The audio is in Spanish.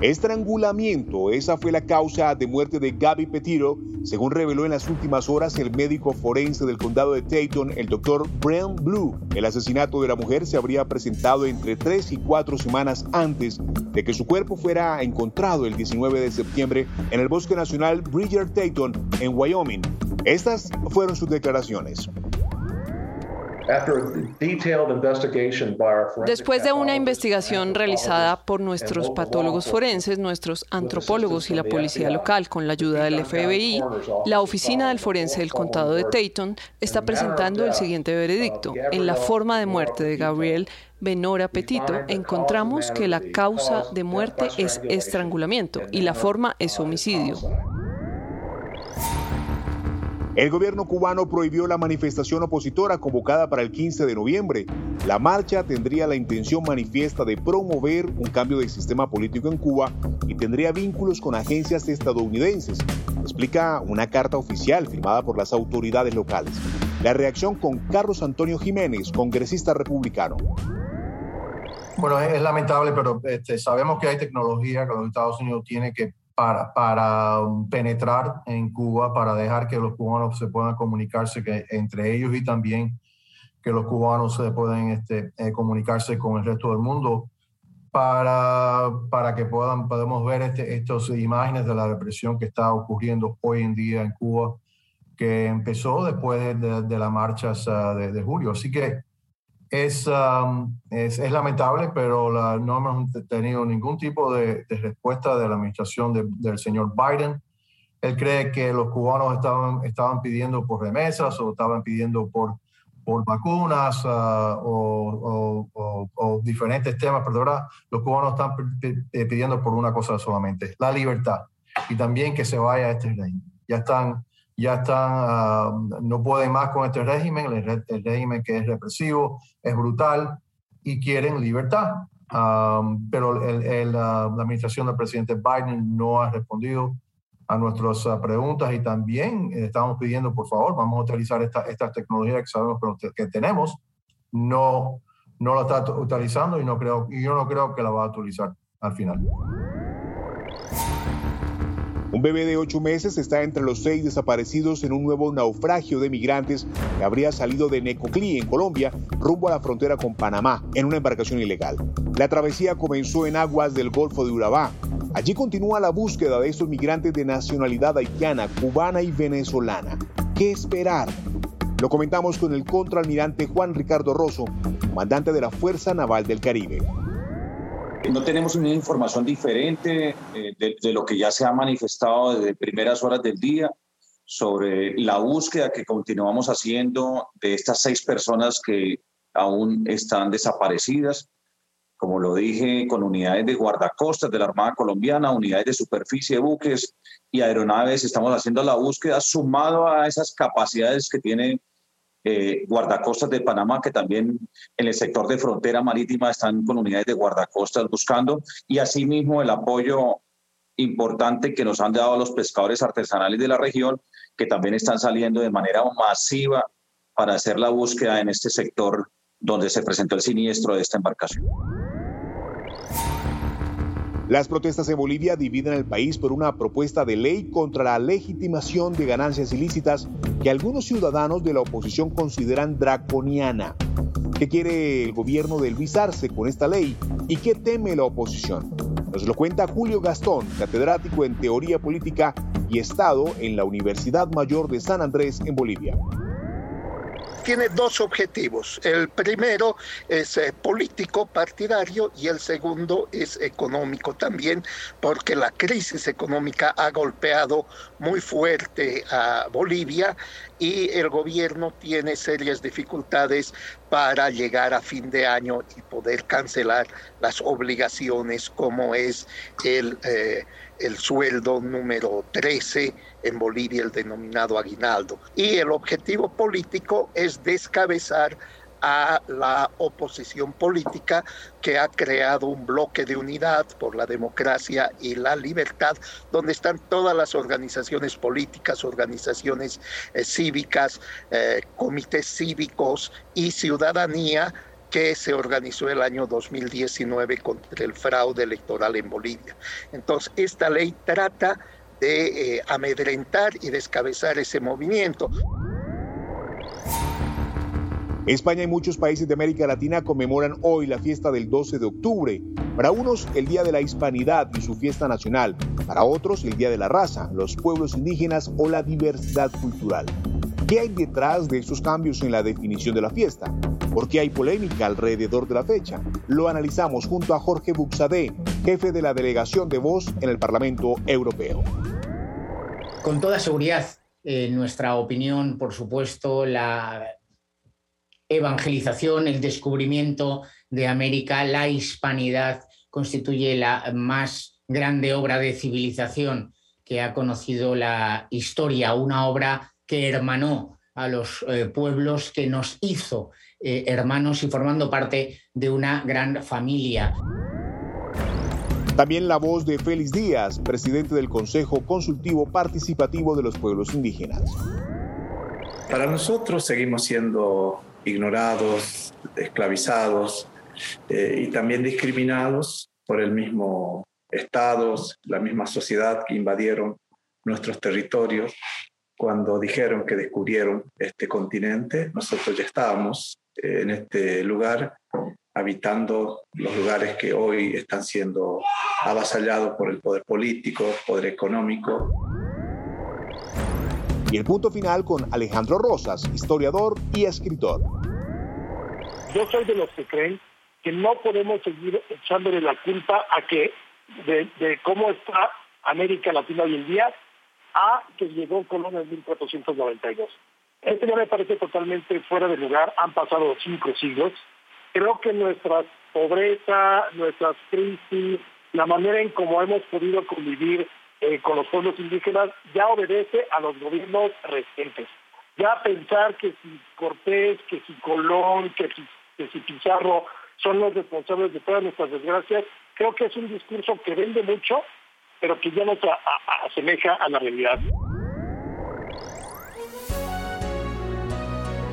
Estrangulamiento, esa fue la causa de muerte de Gaby Petiro, según reveló en las últimas horas el médico forense del condado de Dayton, el doctor Brent Blue. El asesinato de la mujer se habría presentado entre tres y cuatro semanas antes de que su cuerpo fuera encontrado el 19 de septiembre en el Bosque Nacional Bridger Dayton, en Wyoming. Estas fueron sus declaraciones. Después de una investigación realizada por nuestros patólogos forenses, nuestros antropólogos y la policía local con la ayuda del FBI, la oficina del forense del condado de Dayton está presentando el siguiente veredicto. En la forma de muerte de Gabriel Benora Petito, encontramos que la causa de muerte es estrangulamiento y la forma es homicidio. El gobierno cubano prohibió la manifestación opositora convocada para el 15 de noviembre. La marcha tendría la intención manifiesta de promover un cambio de sistema político en Cuba y tendría vínculos con agencias estadounidenses, explica una carta oficial firmada por las autoridades locales. La reacción con Carlos Antonio Jiménez, congresista republicano. Bueno, es lamentable, pero este, sabemos que hay tecnología que los Estados Unidos tienen que para, um, penetrar en Cuba, para dejar que los cubanos se puedan comunicarse entre ellos y también que los cubanos se puedan este, eh, comunicarse con el resto del mundo, para, para que puedan, podemos ver este, estas imágenes de la represión que está ocurriendo hoy en día en Cuba, que empezó después de, las marchas de, de julio. Así que Um, es, es, lamentable, pero la, no hemos tenido ningún tipo de, respuesta de la administración del señor Biden. Él cree que los cubanos estaban, estaban pidiendo por remesas o estaban pidiendo por, por vacunas uh, o, o, diferentes temas, pero ahora los cubanos están pidiendo por una cosa solamente, la libertad y también que se vaya a este régimen. Ya están ya están, ah, no pueden más con este régimen, el, régimen que es represivo, es brutal y quieren libertad. Ah, pero el, la administración del presidente Biden no ha respondido a nuestras ah, preguntas y también estamos pidiendo, por favor, vamos a utilizar esta, esta tecnología que sabemos que tenemos, no, no la está utilizando y, no creo, y yo no creo que la va a utilizar al final. Un bebé de ocho meses está entre los seis desaparecidos en un nuevo naufragio de migrantes que habría salido de Necoclí, en Colombia, rumbo a la frontera con Panamá, en una embarcación ilegal. La travesía comenzó en aguas del Golfo de Urabá. Allí continúa la búsqueda de estos migrantes de nacionalidad haitiana, cubana y venezolana. ¿Qué esperar? Lo comentamos con el contraalmirante Juan Ricardo Rosso, comandante de la Fuerza Naval del Caribe. No tenemos una información diferente eh, de, lo que ya se ha manifestado desde primeras horas del día sobre la búsqueda que continuamos haciendo de estas seis personas que aún están desaparecidas. Como lo dije, con unidades de guardacostas de la Armada Colombiana, unidades de superficie buques y aeronaves, estamos haciendo la búsqueda sumado a esas capacidades que tiene eh, guardacostas de Panamá, que también en el sector de frontera marítima están con unidades de guardacostas buscando, y asimismo el apoyo importante que nos han dado los pescadores artesanales de la región, que también están saliendo de manera masiva para hacer la búsqueda en este sector donde se presentó el siniestro de esta embarcación. Las protestas en Bolivia dividen el país por una propuesta de ley contra la legitimación de ganancias ilícitas que algunos ciudadanos de la oposición consideran draconiana. ¿Qué quiere el gobierno de Luis con esta ley y qué teme la oposición? Nos lo cuenta Julio Gastón, catedrático en Teoría Política y Estado en la Universidad Mayor de San Andrés en Bolivia tiene dos objetivos. El primero es eh, político partidario y el segundo es económico también, porque la crisis económica ha golpeado muy fuerte a Bolivia y el gobierno tiene serias dificultades para llegar a fin de año y poder cancelar las obligaciones como es el, eh, el sueldo número 13 en Bolivia, el denominado aguinaldo. Y el objetivo político es descabezar a la oposición política que ha creado un bloque de unidad por la democracia y la libertad, donde están todas las organizaciones políticas, organizaciones eh, cívicas, eh, comités cívicos y ciudadanía que se organizó el año 2019 contra el fraude electoral en Bolivia. Entonces, esta ley trata de eh, amedrentar y descabezar ese movimiento. España y muchos países de América Latina conmemoran hoy la fiesta del 12 de octubre. Para unos, el Día de la Hispanidad y su fiesta nacional. Para otros, el Día de la Raza, los pueblos indígenas o la diversidad cultural. ¿Qué hay detrás de esos cambios en la definición de la fiesta? ¿Por qué hay polémica alrededor de la fecha? Lo analizamos junto a Jorge Buxadé, jefe de la delegación de Voz en el Parlamento Europeo. Con toda seguridad, en nuestra opinión, por supuesto, la evangelización, el descubrimiento de América, la hispanidad, constituye la más grande obra de civilización que ha conocido la historia, una obra que hermanó a los eh, pueblos, que nos hizo eh, hermanos y formando parte de una gran familia. También la voz de Félix Díaz, presidente del Consejo Consultivo Participativo de los Pueblos Indígenas. Para nosotros seguimos siendo ignorados, esclavizados eh, y también discriminados por el mismo Estado, la misma sociedad que invadieron nuestros territorios. Cuando dijeron que descubrieron este continente, nosotros ya estábamos eh, en este lugar, habitando los lugares que hoy están siendo avasallados por el poder político, poder económico y el punto final con Alejandro Rosas, historiador y escritor. Yo soy de los que creen que no podemos seguir echándole la culpa a que de, cómo está América Latina hoy en día a que llegó Colón en 1492. Esto ya me parece totalmente fuera de lugar. Han pasado cinco siglos. Creo que nuestra pobreza, nuestras crisis, la manera en cómo hemos podido convivir eh, con los pueblos indígenas ya obedece a los gobiernos recientes. Ya pensar que si Cortés, que si Colón, que si, que si Pizarro son los responsables de todas nuestras desgracias, creo que es un discurso que vende mucho, pero que ya no se asemeja a la realidad.